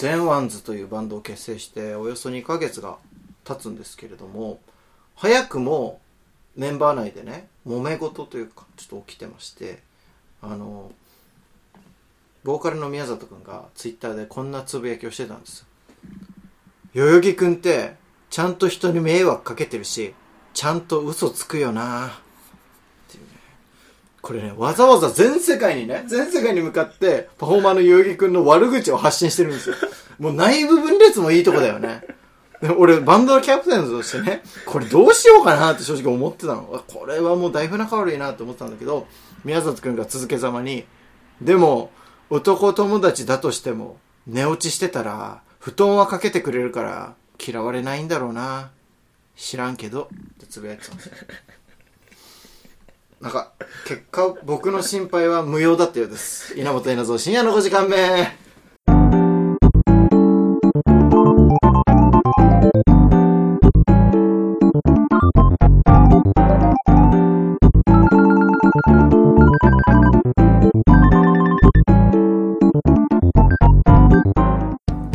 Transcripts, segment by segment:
ゼンワンズというバンドを結成しておよそ2ヶ月が経つんですけれども早くもメンバー内でね揉め事というかちょっと起きてましてあのボーカルの宮里くんがツイッターでこんなつぶやきをしてたんですよ。代々木くんってちゃんと人に迷惑かけてるしちゃんと嘘つくよな。これねわざわざ全世界にね全世界に向かってパフォーマーの代々木くんの悪口を発信してるんですよ もう内部分裂もいいとこだよねで俺、バンドのキャプテンとしてね、これどうしようかなって正直思ってたの。これはもうだいぶ仲悪いなって思ってたんだけど、宮里くんが続けざまに、でも、男友達だとしても、寝落ちしてたら、布団はかけてくれるから、嫌われないんだろうな。知らんけど、ってつぶやいてたんですよ。なんか、結果、僕の心配は無用だったようです。稲本稲造深夜の5時間目。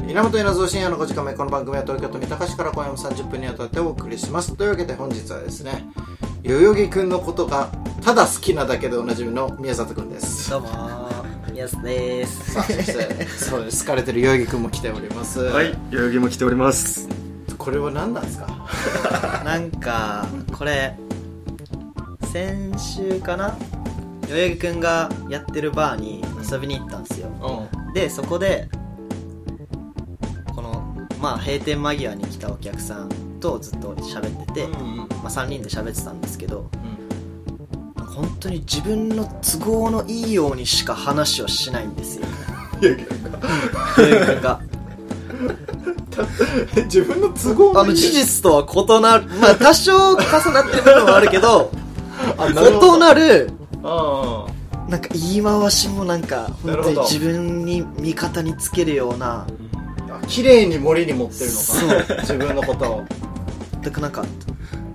稲本稲造深夜の5時間目この番組は東京都三鷹市から今夜も30分にわたってお送りしますというわけで本日はですね代々木くんのことがただ好きなだけでおなじみの宮里くんです。どうもー、宮津です。さあそしてそうです。好かれてる代々木くんも来ております。はい、代々木も来ております。これは何なんですか？なんか、これ、先週かな？代々木くんがやってるバーに遊びに行ったんですよ。うで、そこで、この、まあ閉店間際に来たお客さんとずっと喋ってて、んうん。まあ3人で喋ってたんですけど、なん。か本当に自分の都合のいいようにしか話をしないんですよ。代々木くんが。自分の都合あの事実とは異なる、まあ多少重なってる部分はあるけ ど、異なる、あなんか言い回しもなんか、本当に自分に味方につけるような、あ綺麗に森に持ってるのか。自分のことを。だからなんか、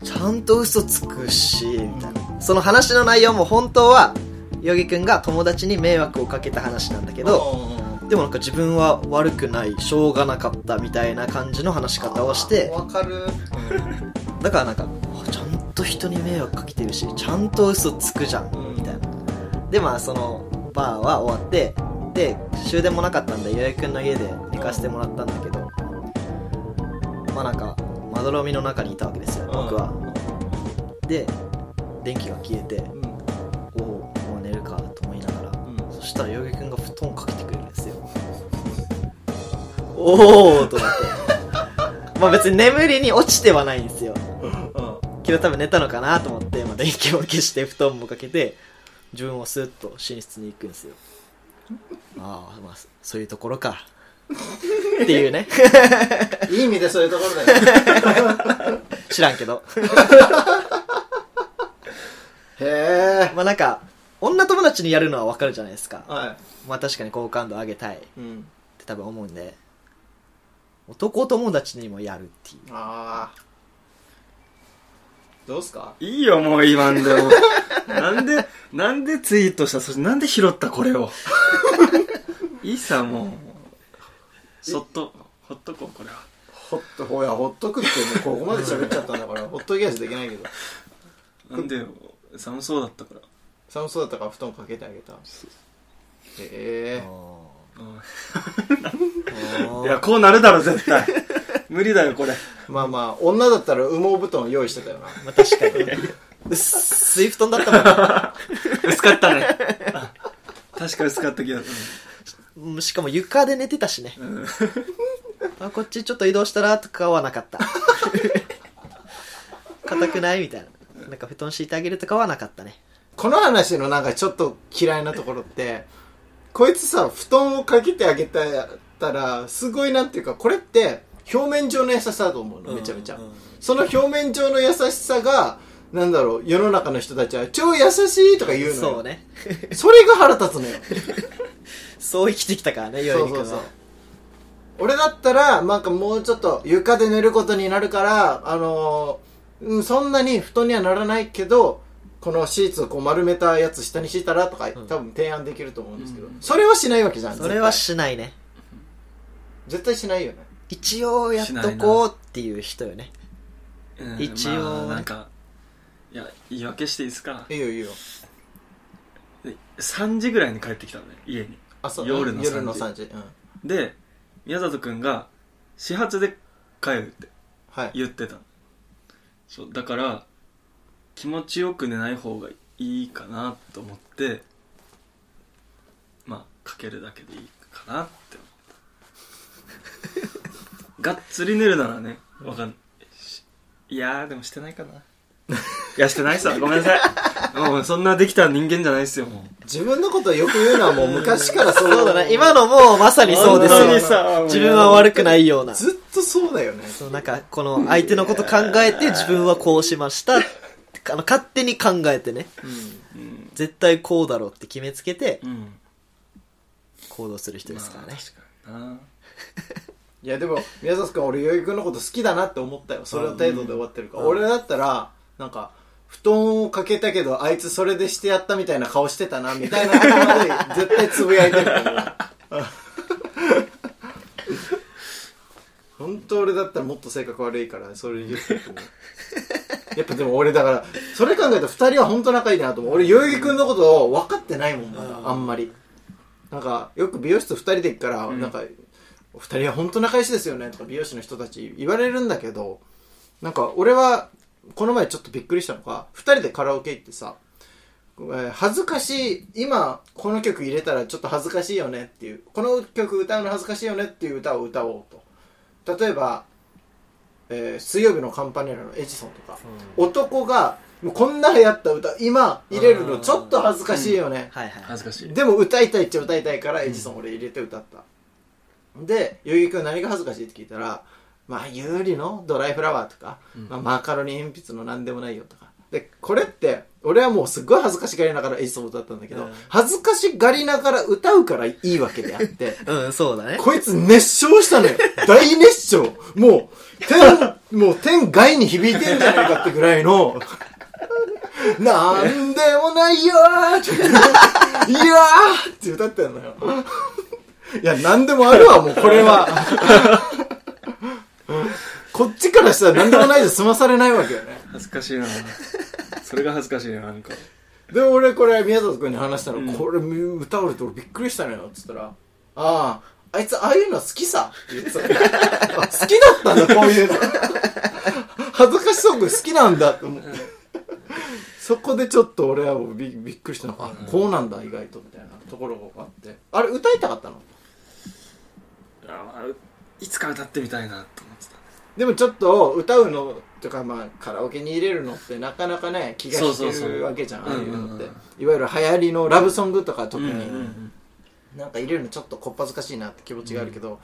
ちゃんと嘘つくし、みたいな。その話の内容も本当は、ヨギくんが友達に迷惑をかけた話なんだけど、でもなんか自分は悪くない、しょうがなかったみたいな感じの話し方をして、わかる。だからなんか、あちゃんと人に迷惑かけてるし、ちゃんと嘘つくじゃん、うん。みたいな。で、まあその、バーは終わって、で、終電もなかったんで、よやくんの家で寝かせてもらったんだけど、まあなんか、まどろみの中にいたわけですよ、僕は。で、電気が消えて、うんおお、もう寝るかと思いながら、うん。そしたらよぎくんが布団をかけてくれるんですよ。おおと思って。まあ別に眠りに落ちてはないんですよ。けど多分寝たのかなと思って、まあ、電気を消して布団もかけて自分をスッと寝室に行くんですよ。ああまあそういうところか。っていうね。いい意味でそういうところだよ。知らんけどへえまあなんか女友達にやるのはわかるじゃないですか。はまあ確かに好感度上げたいっい、うん、て多分思うんで。男友達にもやるっていう。ああどうすか？いいよ、もう言わんでも。なんで、なんでツイートした？そしてなんで拾ったこれを？いいさ、もう。そっと、ほっとこう、これは。ほっとほやほっとくってもうここまで喋っちゃったんだからほっときやしできないけど。なんでよ、寒そうだったから。寒そうだったから布団かけてあげた。へえ。いや、こうなるだろ、絶対。無理だよ、これ。まあまあ女だったら羽毛布団用意してたよな。まあ確かに 薄い布団だったもん 薄かったね。確か薄かった気がすうん。しかも床で寝てたしね。る。うん。あこっちちょっと移動したらとかはなかった。硬くない？みたいな布団敷いてあげるとかはなかったね。この話のなんかちょっと嫌いなところってこいつさ布団をかけてあげたらすごいなんていうかこれって表面上の優しさだと思うのめちゃめちゃ、うん。うんその表面上の優しさがなんだろう世の中の人たちは超優しいとか言うのよ。そうね。それが腹立つのよ。そう生きてきたからねよいくんはそう。そうそう俺だったらなんかもうちょっと床で寝ることになるからあのーうん、そんなに布団にはならないけどこのシーツをこう丸めたやつ下に敷いたらとか、ん。多分提案できると思うんですけど、うん。それはしないわけじゃんそれは絶しないね。絶対しないよね。一応やっとこうっていう人よね。うん一応まあなんか。いや言い訳していいですかいいよいいよで3時ぐらいに帰ってきたのね家に朝夜の3時夜の3時うんで宮里くんが始発で帰るってはい言ってたのそうだから気持ちよく寝ない方がいいかなと思ってまあかけるだけでいいかなって思った。がっつり寝るならねわかんしいやーでもしてないかな。いやしてないさ。ごめんなさい。もうそんなできた人間じゃないですよ。もう自分のことをよく言うのはもう昔からそう。そうだね今のもまさにそうです本当によさ。自分は悪くないような。ずっとそうだよね。そうなんかこの相手のこと考えて自分はこうしました。あの勝手に考えてね。うん。絶対こうだろうって決めつけてうん。行動する人ですからね。まあ、確かにな。いやでも宮里君俺代々木君のこと好きだなって思ったよ。それの程度で終わってるから、俺だったらなんか布団をかけたけどあいつそれでしてやったみたいな顔してたなみたいな頭で絶対つぶやいてる。と思う本当俺だったらもっと性格悪いからそれ言ってると思うやっぱでも俺だからそれ考えたら2人は本当仲いいなと思う。俺代々木君のことを分かってないもんまだあんまり。なんかよく美容室2人で行くから、ん。なんかお二人は本当仲良しですよねとか美容師の人たち言われるんだけどなんか俺はこの前ちょっとびっくりしたのが2人でカラオケ行ってさえー恥ずかしい今この曲入れたらちょっと恥ずかしいよねっていうこの曲歌うの恥ずかしいよねっていう歌を歌おうと。例えば、えー水曜日のカンパネラのエジソンとか、男がもうこんな流行った歌今入れるのちょっと恥ずかしいよね、はいはい恥ずかしい。でも歌いたいっちゃ歌いたいからエジソン俺入れて歌った、で代々木君何が恥ずかしいって聞いたらまあ有利のドライフラワーとか、まあ、マカロニ鉛筆の何でもないよとか。でこれって俺はもうすっごい恥ずかしがりながらエジソンを歌ったんだけど、うん。恥ずかしがりながら歌うからいいわけであって うんそうだね。こいつ熱唱したのよ。大熱唱。もう天もう天外に響いてんじゃないかってぐらいの。なんでもないよーって、いやーって歌ってんのよ。いや、なんでもあるわ、もうこれは。こっちからしたらなんでもないで済まされないわけよね。恥ずかしいな。それが恥ずかしいななんか。で、俺これ宮里君に話したの、うん。これ歌われて俺びっくりしたのよ、っつったら、ああ、あいつああいうの好きさ。って言ってた。あ好きだったんだ、こういうの。恥ずかしソング好きなんだって思って。そこでちょっと俺はびびっくりしたの。あこうなんだ意外とみたいなところがあって。あれ歌いたかったの？あいつか歌ってみたいなと思ってたでもちょっと歌うのとかまあカラオケに入れるのってなかなかね気が引けそうそうそうるわけじゃんああいうのって。うんうんいわゆる流行りのラブソングとか特に、うんうんうん。なんか入れるのちょっとこっぱずかしいなって気持ちがあるけど、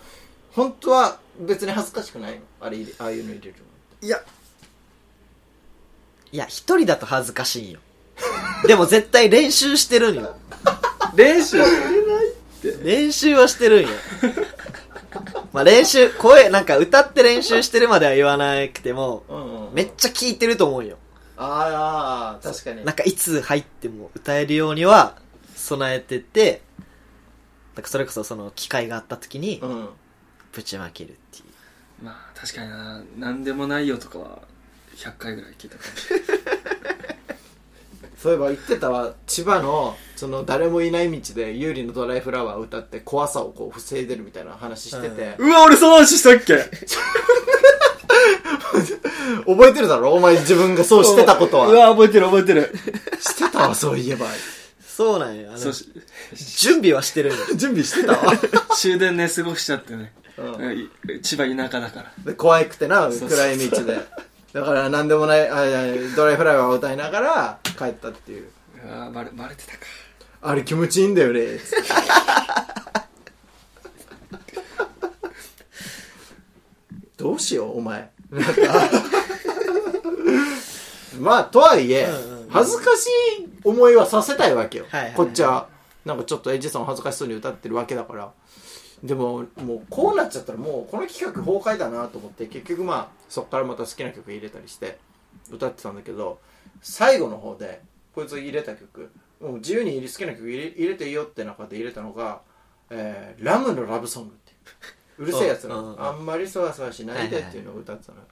本当は別に恥ずかしくないのあれああいうの入れるのいやいや一人だと恥ずかしいんよ。でも絶対練習してるんよ。練習練習はしてるんよまあ練習声なんか歌って練習してるまでは言わなくてもうんうんめっちゃ聞いてると思うよ。ああ確かに。なんかいつ入っても歌えるようには備えててなんかそれこそその機会があった時にうん。ぶちまけるっていう。まあ確かにな。何でもないよとかは100回ぐらい聞いたかもしれないそういえば言ってたわ千葉のその誰もいない道で有利のドライフラワーを歌って怖さをこう防いでるみたいな話してて、うわ俺その話したっけ？覚えてるだろ？お前自分がそうしてたことは。うわ覚えてる覚えてる。してたわそういえば。そうなんよあのそうし準備はしてる 準備してた？わ、終電寝過ごしちゃってね、うん。い千葉田舎だから。で怖くてなそうそう暗い道でだから何でもないあドライフラワーを歌いながら帰ったっていう。うわバレバレてたか。あれ気持ちいいんだよね。どうしようお前。なんか。まあとはいえ、うんうん。恥ずかしい思いはさせたいわけよ、はいはいはい。こっちは。なんかちょっとエジソン恥ずかしそうに歌ってるわけだからでももうこうなっちゃったらもうこの企画崩壊だなと思って結局まあそっからまた好きな曲入れたりして歌ってたんだけど最後の方でこいつ入れた曲もう自由に好きな曲入れ入れていいよって中で入れたのが、えーラムのラブソングっていううるせえやつなの、あんまりそわそわしないでっていうのを歌ってたの。よ、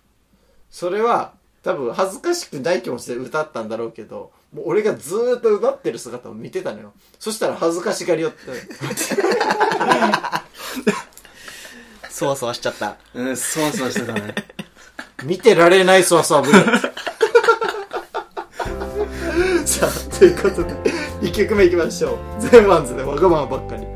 それは多分恥ずかしくない気持ちで歌ったんだろうけどもう俺がずーっと歌ってる姿を見てたのよ。そしたら恥ずかしがりよって そわそわしちゃった。うん、そわそわしてたね。見てられないそわそわぶりさあということで1曲目いきましょうゼンワンズでわがままばっかり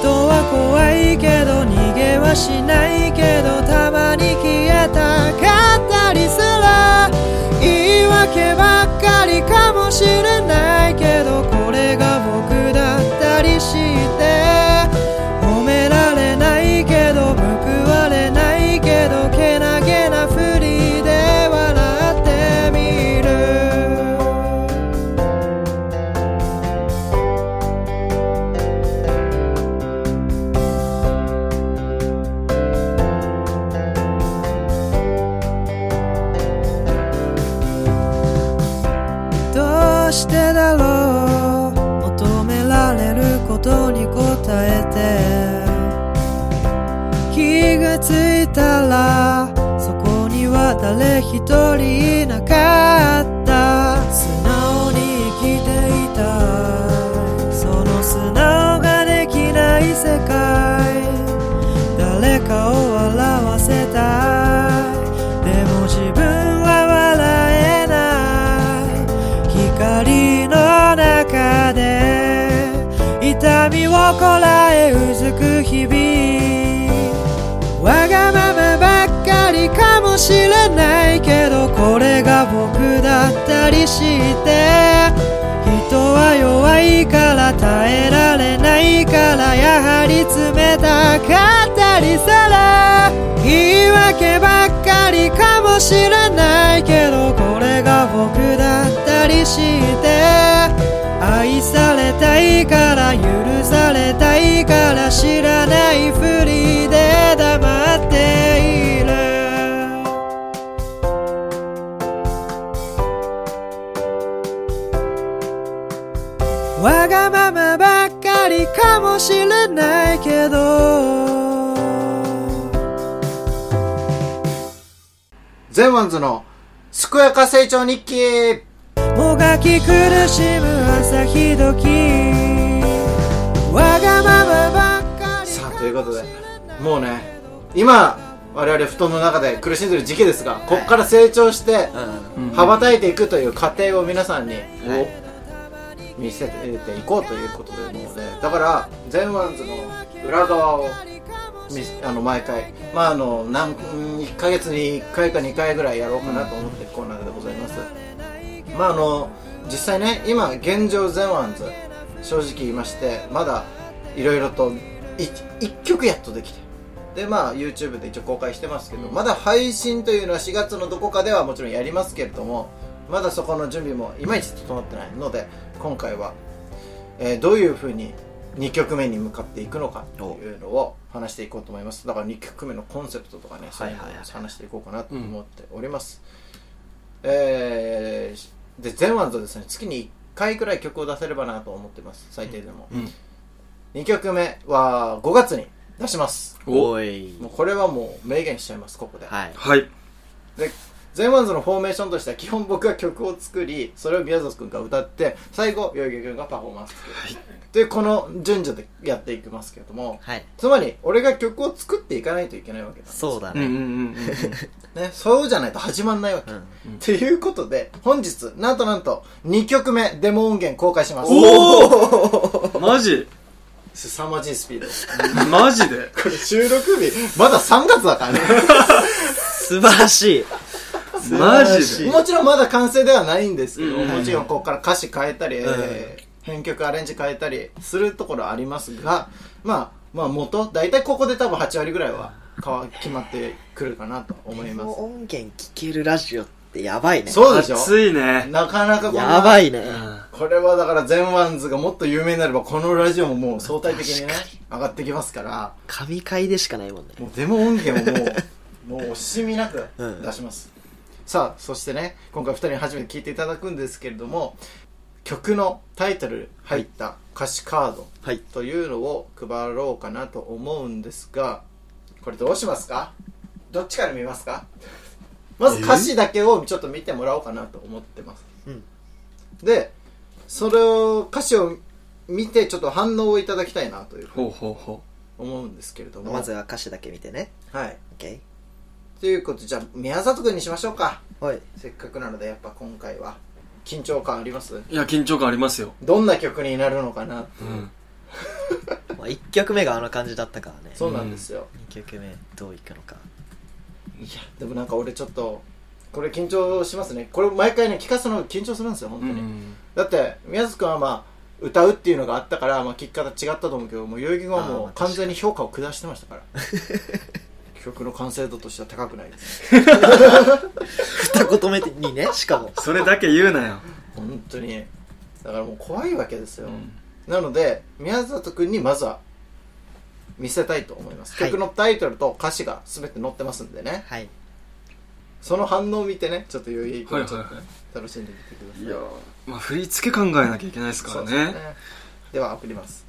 人は怖いけど逃げはしないけどたまに消えた。かったりする言い訳ばっかりかもしれない。してだろう求められることに応えて。気がついたらそこには誰一人いなかった。痛みをこらえうずく日々わがままばっかりかもしれないけどこれが僕だったりして人は弱いから耐えられないからやはり冷たかったりする言い訳ばっかりかもしれないけどこれが僕だったりして愛されたいから許されたいから知らないふりで黙っている。わがままばっかりかもしれないけど。ゼンワンズの健やか成長日記。もがき苦しむ朝日時。わがままばっかりさあということでもうね今我々布団の中で苦しんでる時期ですがここから成長してうん。羽ばたいていくという過程を皆さんにはい。見せていこうということでもうねだからゼンワンズの裏側をみあの毎回まああの何1ヶ月に1回か2回ぐらいやろうかなと思ってるコーナーでございます、まああの実際ね今現状ゼンワンズ正直言いましてまだいろいろと1曲やっとできて。でまあ YouTube で一応公開してますけど、まだ配信というのは4月のどこかではもちろんやりますけれどもまだそこの準備もいまいち整ってないので今回は、えーどういうふうに2曲目に向かっていくのかというのを話していこうと思います。だから2曲目のコンセプトとかねそういうのを話していこうかなと思っております、えーでゼンワンズですね月に1回くらい曲を出せればなと思ってます。最低でも、うん。2曲目は5月に出します。おい。もうこれはもう明言しちゃいますここで、はい。はい。でゼンワンズのフォーメーションとしては基本僕が曲を作りそれを宮里君が歌って最後代々木君がパフォーマンスする、とい。うこの順序でやっていきますけれどもはい。つまり俺が曲を作っていかないといけないわけなんです。そうだうんうんねうんね、そうじゃないと始まんないわけ。うんということで、本日、なんとなんと、2曲目、デモ音源公開します。おお マジ？凄まじいスピード。マジで？これ収録日、まだ3月だからね。素晴らしいマジで？もちろんまだ完成ではないんですけど、うん。もちろんここから歌詞変えたり、えー編曲アレンジ変えたりするところはありますが、まあ、まあ元、大体ここで多分8割ぐらいは変わ決まってくるかなと思います。音源聴けるラジオってやばいね。そうでしょ？熱いね。なかなかこやばいね。うんこれはだからゼンワンズがもっと有名になればこのラジオももう相対的にね上がってきますから。神回でしかないもんね。もうデモ音源をもうもう惜しみなくうん出します、さあそしてね今回2人に初めて聴いていただくんですけれども曲のタイトル入った歌詞カードはい。というのを配ろうかなと思うんですがこれどうしますか？どっちから見ますか？まず歌詞だけをちょっと見てもらおうかなと思ってます、うん。でそれを歌詞を見てちょっと反応をいただきたいなというふうに思うんですけれども。まずは歌詞だけ見てね。はい。OK ということでじゃあ宮里君にしましょうか。はい。せっかくなのでやっぱ今回は。緊張感あります？ういや緊張感ありますよ。どんな曲になるのかなうん。まあ、1曲目があの感じだったからね。そうなんですよ、2曲目どういくのか。いやでもなんか俺ちょっとこれ緊張しますね。これ毎回ね聞かすの緊張するんですよ本当に、うん。だって宮津君はまあ歌うっていうのがあったから、まあ、聞き方違ったと思うけどもう代々木君はもう完全に評価を下してましたから 曲の完成度としては高くない。です二言目にねしかも。それだけ言うなよ。本当に。だからもう怖いわけですよ、うん。なので宮里君にまずは見せたいと思います、はい。曲のタイトルと歌詞が全て載ってますんでね。はい。その反応を見てねちょっと余裕はいはいは楽しんでみてください。いいやまあ振り付け考えなきゃいけないですからそうですね。では送ります。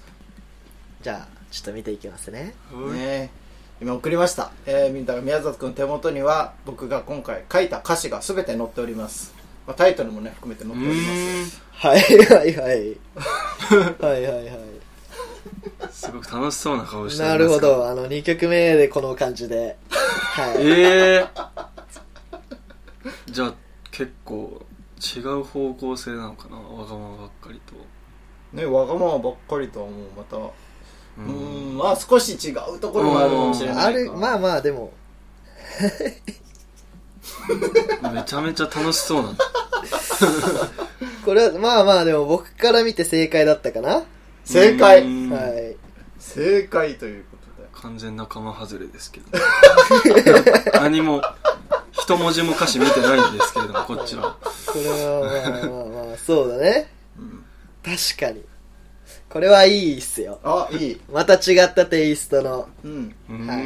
じゃあちょっと見ていきますね。はい。ね今送りました、えー、みんなが宮里君手元には僕が今回書いた歌詞が全て載っております、まあ、タイトルもね含めて載うっております。はいはいはい。はいはい はい。すごく楽しそうな顔してなるほど。あの2曲目でこの感じで。はい。ええじゃあ結構違う方向性なのかな。わがままばっかりと。ねわがままばっかりとはもうまたうん。まあ少し違うところもあるかもしれないあるまあまあでも。めちゃめちゃ楽しそうな。これはまあまあでも僕から見て正解だったかな。正解。うん。はい。正解ということで。完全仲間外れですけど。何も一文字も歌詞見てないんですけれどもこっちは。これはまあまあまあそうだね。確かにこれはいいっすよ。あいい。また違ったテイストの。うん。うーんはい。は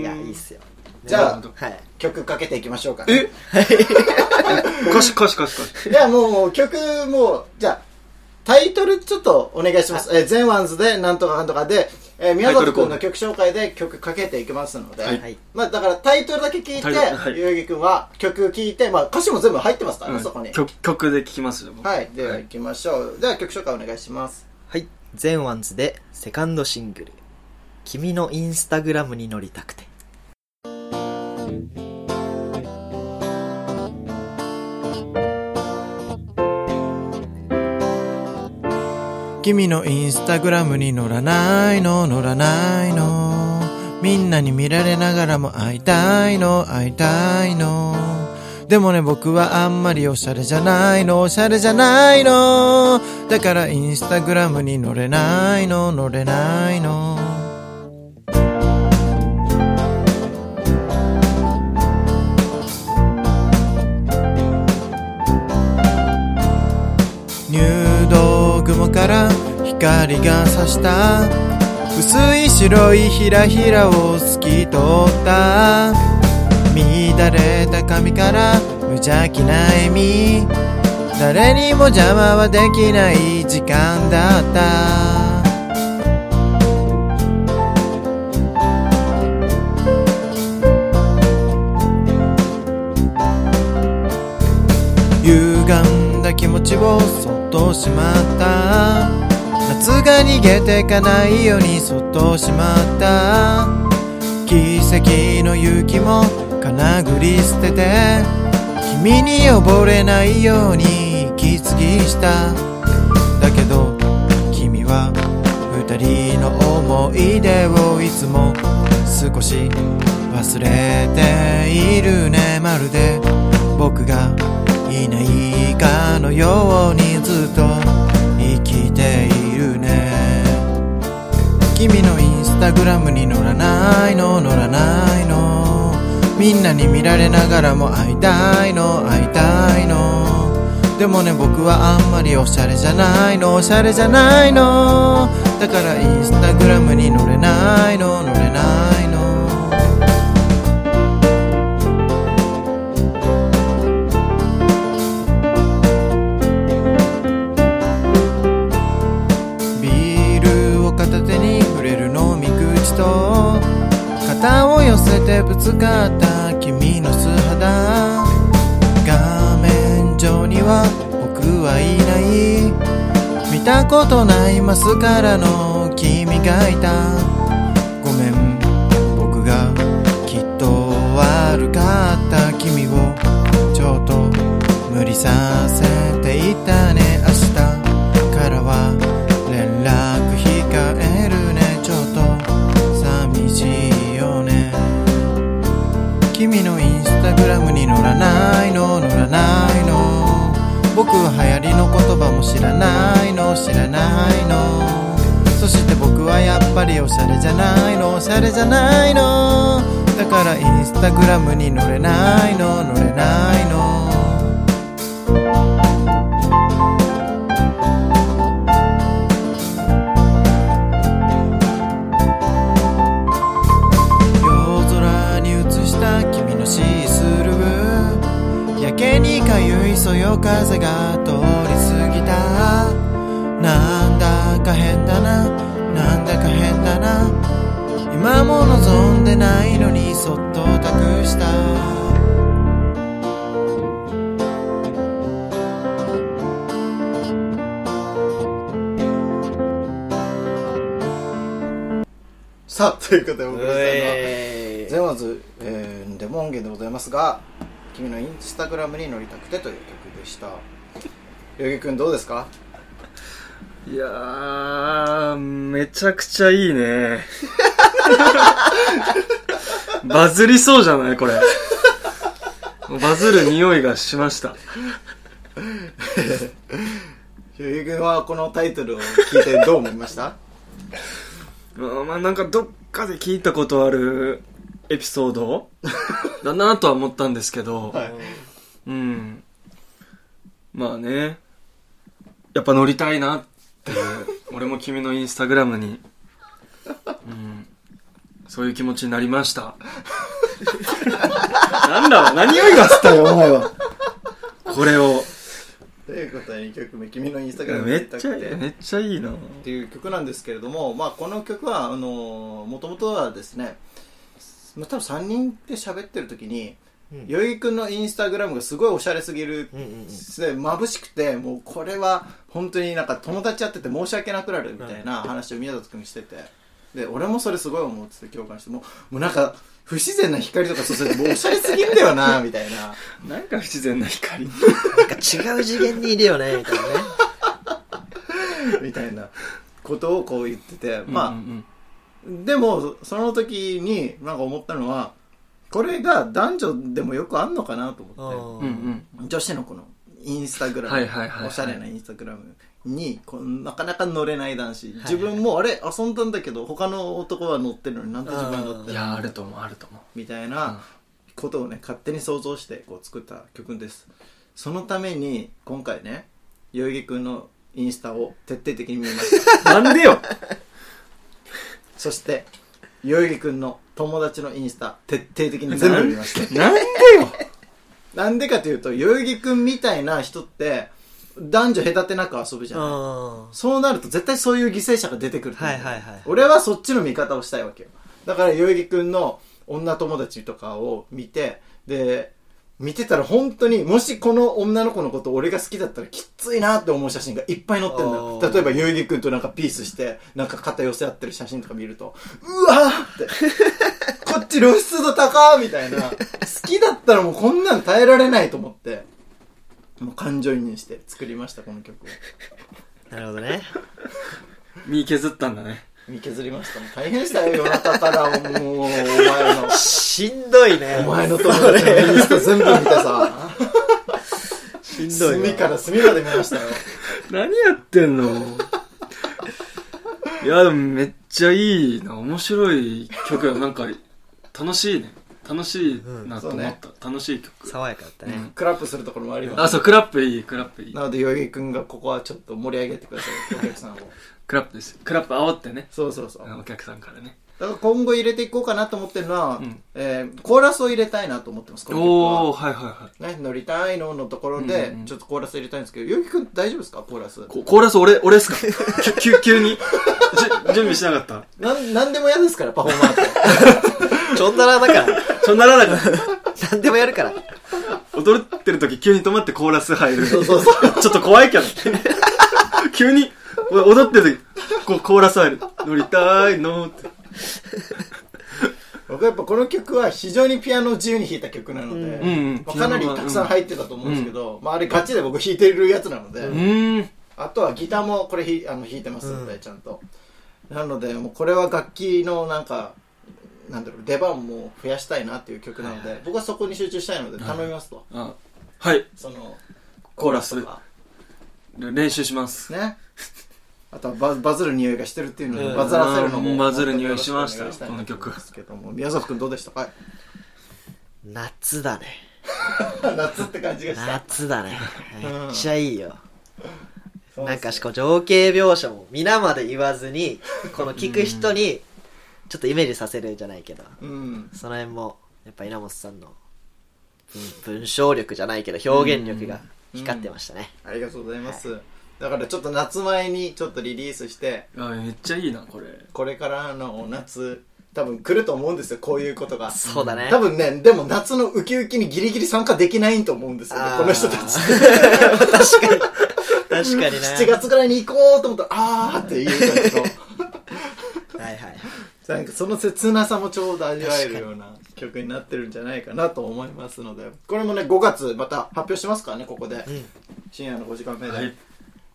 いやいいっすよ。じゃあはい。曲かけていきましょうか、え？歌詞歌詞歌詞歌詞。じゃあもう曲もうじゃあタイトルちょっとお願いします。えー、全ワンズでなんとかかんとかで、えー、宮里君の曲紹介で曲かけていきますので、はい。はい。まあだからタイトルだけ聞いて、タイトルはい。ゆうぎ君は曲聞いて、まあ歌詞も全部入ってますからね、うんそこに。曲曲で聴きますよ僕。はい、では行きましょう。では曲紹介お願いします。はい。全ワンズでセカンドシングル「君のインスタグラムに乗りたくて」君のインスタグラムに乗らないの。乗らないの。みんなに見られながらも会いたいの。会いたいの。でもね僕はあんまりおしゃれじゃないの。おしゃれじゃないの。だからインスタグラムに乗れないの。乗れないの。入道雲から光が差した。薄い白いひらひらを透き通った。乱れた髪から無邪気な笑み。誰にも邪魔はできない時間だった。歪んだ気持ちをそっとしまった。夏が逃げてかないようにそっとしまった。奇跡の勇気もかなぐり捨てて君に溺れないように息継ぎした。だけど君は二人の思い出をいつも少し忘れているね。まるで僕がいないかのようにずっと生きているね。君のインスタグラムに載らないの載らないの。みんなに見られながらも会いたいの会いたいの。でもね僕はあんまりおしゃれじゃないのおしゃれじゃないの。だからインスタグラムに載れないの載れないの。せてぶつかった君の素肌。画面上には僕はいない。見たことないマスカラの君がいた。ごめん僕がきっと悪かった。君をちょっと無理させ知らないの知らないの。そして僕はやっぱりおしゃれじゃないのおしゃれじゃないの。だからインスタグラムに載れないの載れないの。夜空に映した君のシースルー。やけにかゆいそよ風が通り過ぎた。なんだか変だな。なんだか変だな。今も望んでないのにそっと託した。さあということでお送りしたのはえゼマズ、えー、デモ音源でございますが君のインスタグラムに乗りたくてという曲でしたよぎくんどうですか？いやー、めちゃくちゃいいね。バズりそうじゃないこれ。バズる匂いがしました。よぎくんはこのタイトルを聞いてどう思いました？う んまあなんかどっかで聞いたことあるエピソード？だなとは思ったんですけど、はいうん。まあね、やっぱ乗りたいなっていう、俺も君のインスタグラムに、うん、そういう気持ちになりました。なんだろう、何を言わせたよ、お前は。これを。ということで2曲目君のインスタグラムにめっちゃいい、てめっちゃいいな。っていう曲なんですけれども、まあ、この曲はあのもともとはですね、まあ、多分3人で喋ってる時に、うん。よいくんのインスタグラムがすごいおしゃれすぎる、うんうんうん。で眩しくてもうこれは本当になんか友達やってて申し訳なくなるみたいな話を宮里君にしてて。で俺もそれすごい思ってて共感してもうもうなんか不自然な光とかそうする。ともうおしゃれすぎんだよなみたいな。なんか不自然な光。なんか違う次元にいるよねみたいなね。みたいなことをこう言ってて。まあ、うん。でもその時になんか思ったのはこれが男女でもよくあんのかなと思って。うんうんうん。女子のこのインスタグラム、はいはいはいはい。おしゃれなインスタグラムになかなか乗れない男子、いはい。自分もあれ遊んだんだけど他の男は乗ってるのになんで自分は乗ってるいや、あると思う、あると思う。みたいなことをね勝手に想像してこう作った曲です。そのために今回ね代々木くんのインスタを徹底的に見ました。なんでよ。そして代々木くんの友達のインスタ徹底的に全部見ました。なんでよ。なんでかというと、代々木くんみたいな人って、男女隔てなく遊ぶじゃない。うんそうなると絶対そういう犠牲者が出てくると思う。はいはいはい俺はそっちの見方をしたいわけよ。だから代々木くんの女友達とかを見て、で、見てたら本当に、もしこの女の子のこと俺が好きだったらきついなって思う写真がいっぱい載ってんだよ例えば、ゆうぎくんとなんかピースして、なんか肩寄せ合ってる写真とか見ると、うわーって、こっち露出度高ーみたいな。好きだったらもうこんなん耐えられないと思って、もう感情移入して作りました、この曲を。なるほどね。身削ったんだね。見削りました。もう大変でしたよ、夜中からもう、お前の。しんどいね。お前の友達のインスタ全部見てさ、しんどいわ。隅から隅まで見ましたよ。何やってんの？いや、でもめっちゃいいな。面白い曲や。なんか、楽しいね。楽しいなと思った。楽しい曲。爽やかだったね。クラップするところもあります。あ、そう、クラップいい、クラップいい。なので、代々木くんがここはちょっと盛り上げてください、お客さんを。クラップです。クラップ煽ってね。そうそうそう。お客さんからね。だから今後入れていこうかなと思ってるのは、うんえーコーラスを入れたいなと思ってます、この曲おー、は。はいはいはい。ね、乗りたいののところうんでうんうん、ちょっとコーラス入れたいんですけど、代々木くん大丈夫ですか？コーラス。ココーラス俺、俺っすか？き急、急に？じ準備しなかった？なん、なんでも嫌ですから、パフォーマンス。ちょんだらだから。ちょんならなかった。何でもやるから。踊ってる時急に止まってコーラス入る。そうそうそう。ちょっと怖いけど。急に、踊ってる時、こう、コーラス入る。乗りたいのって。僕はやっぱこの曲は非常にピアノを自由に弾いた曲なので、うんうんまあかなりたくさん入ってたと思うんですけど、まああれガチで僕弾いてるやつなので。あとはギターもこれひあの弾いてますので、ちゃんと。なので、もうこれは楽器のなんか、なんだろう、出番も増やしたいなっていう曲なので、僕はそこに集中したいので頼みますと。あ、はい。その、コーラスとか。練習します。ね。あとはババズる匂いがしてるっていうのうんをバズらせるのも。うんバズる匂いしましたもっとよろしくお願いいなと思いますけども、宮崎くんどうでした？か夏だね。夏って感じがした。夏だね。うんめっちゃいいよ。そうなんかしかも情景描写も皆まで言わずに、この聞く人に、ちょっとイメージさせるじゃないけど、うん。その辺も、やっぱ稲本さんの文文章力じゃないけど表現力が光ってましたね。ありがとうございます。だからちょっと夏前にちょっとリリースして、あ、めっちゃいいな、これ。これからの夏、多分来ると思うんですよ、こういうことが。そうだね。多分ね、でも夏のウキウキにギリギリ参加できないと思うんですよねあ、ーこの人たち。確かに。確かにね。7月ぐらいに行こうと思ったら、あーって言うけど、はいはい。なんかその切なさもちょうど味わえるような曲になってるんじゃないかなと思いますので、これもね、5月また発表しますからね、ここで。うん。深夜の5時間目で。はい。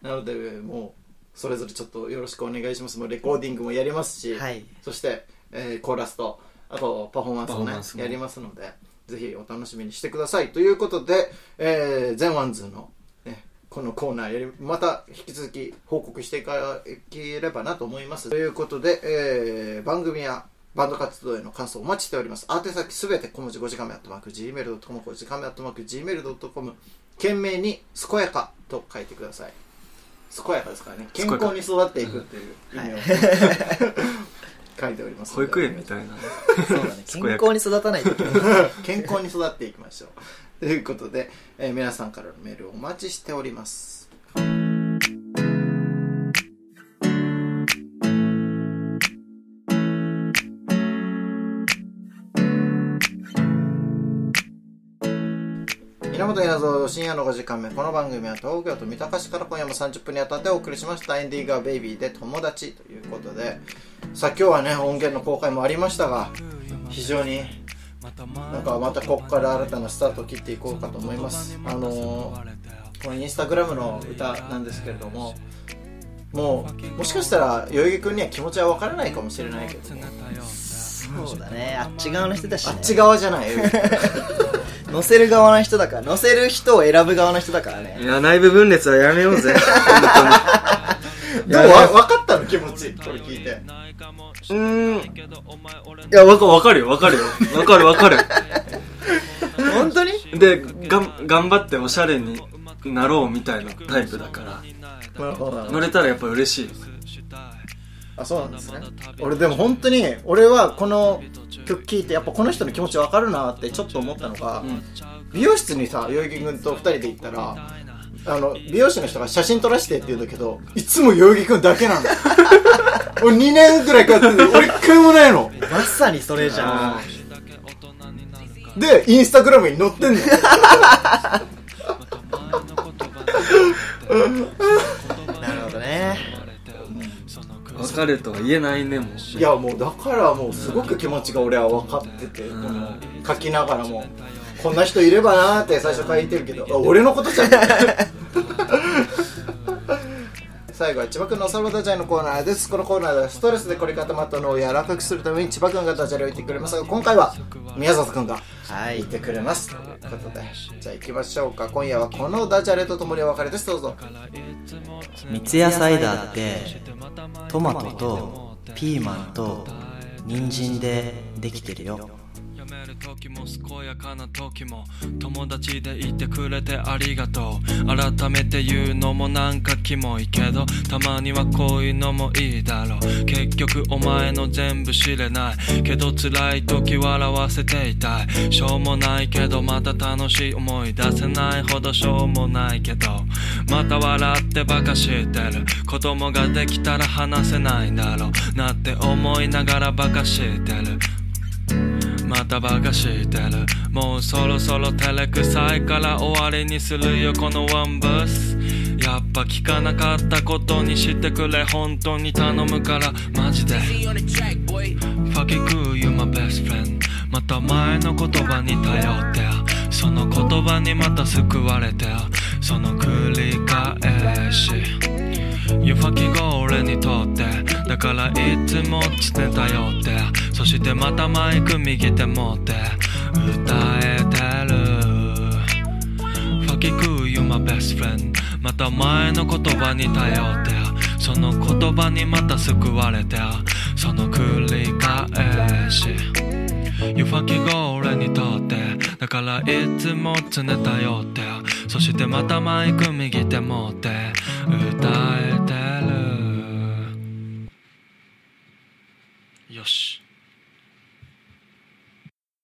なので、もう、それぞれちょっとよろしくお願いします。もうレコーディングもやりますし、はい。そして、えーコーラスと、あとパフォーマンスもねやりますので、ぜひお楽しみにしてください。ということで、えー、全ワンズの、ね、このコーナーやり、また引き続き報告していければなと思います。ということで、えー、番組やバンド活動への感想お待ちしております。宛先すべて小文字5時間目アットマーク Gmail.com 5時間目アットマーク Gmail.com 懸命に健やかと書いてください。健やかですからね。健康に育っていくっていう意味を、書いております。保育園みたいな。そうだね。健康に育たないといけない。健康に育っていきましょう。ということで、えー皆さんからのメールをお待ちしております。源稲造深夜の5時間目。この番組は東京都三鷹市から今夜も30分にあたってお送りしました。エンディングはベイビーで友達ということで。さあ今日はね音源の公開もありましたが非常になんかまたここから新たなスタートを切っていこうかと思います。あのーこのインスタグラムの歌なんですけれどももうもしかしたら代々木君には気持ちは分からないかもしれないけどもそうだね。あっち側の人だし、ね。あっち側じゃない 乗せる側の人だから、乗せる人を選ぶ側の人だからいね。や、内部分裂はやめようぜ。でもわ分かったの？気持ちこれ聞いてうーん。いや、わかわかるよ、わかるよ。わかるわかる。本当に？で、がん、頑張っておしゃれになろうみたいなタイプだから、なるほど乗れたらやっぱ嬉しい。あそうなんですね俺でも本当に俺はこの曲聴いてやっぱこの人の気持ち分かるなってちょっと思ったのが、美容室にさ代々木君と2人で行ったらあの美容師の人が写真撮らせてって言うんだけどいつも代々木君だけなの。俺2年ぐらい通ってる俺1回もないの。まさにそれじゃん。でインスタグラムに載ってんの。なるほどね別れとは言えないねもう。いやもうだからもうすごく気持ちが俺は分かってて、この書きながらもこんな人いればなーって最初書いてるけどあ俺のことじゃん 最後は千葉君のサバダジャレのコーナーです。このコーナーではストレスで凝り固まったのを柔らかくするために千葉君がダジャレを言ってくれますが今回は宮里君がはい。言ってくれます。ということで。じゃあ行きましょうか。今夜はこのダジャレとともにお別れです。どうぞ。三ツ矢サイダーってトマトとピーマンと人参でできてるよ。やめる時も健やかな時も友達でいてくれてありがとう。改めて言うのもなんかキモいけどたまにはこういうのもいいだろう。結局お前の全部知れない。けど辛い時笑わせていたい。しょうもないけどまた楽しい思い出せないほどしょうもないけど。また笑ってバカしてる。子供ができたら話せないだろう。なって思いながらバカしてる。またバカしてるもうそろそろ照れくさいから終わりにするよこのワンブース。やっぱ聞かなかったことにしてくれ本当に頼むから。マジで。Fuck you, you my best friend また前の言葉に頼ってその言葉にまた救われてその繰り返し。You fucking go 俺にとって。だからいつも常頼って。そしてまたマイク右手持って。歌えてる。Fuck you, you my best friend また前の言葉に頼って。その言葉にまた救われて。その繰り返し。You fucking go 俺にとって。だからいつも常頼って。そしてまたマイク右手持って。歌えてる。よし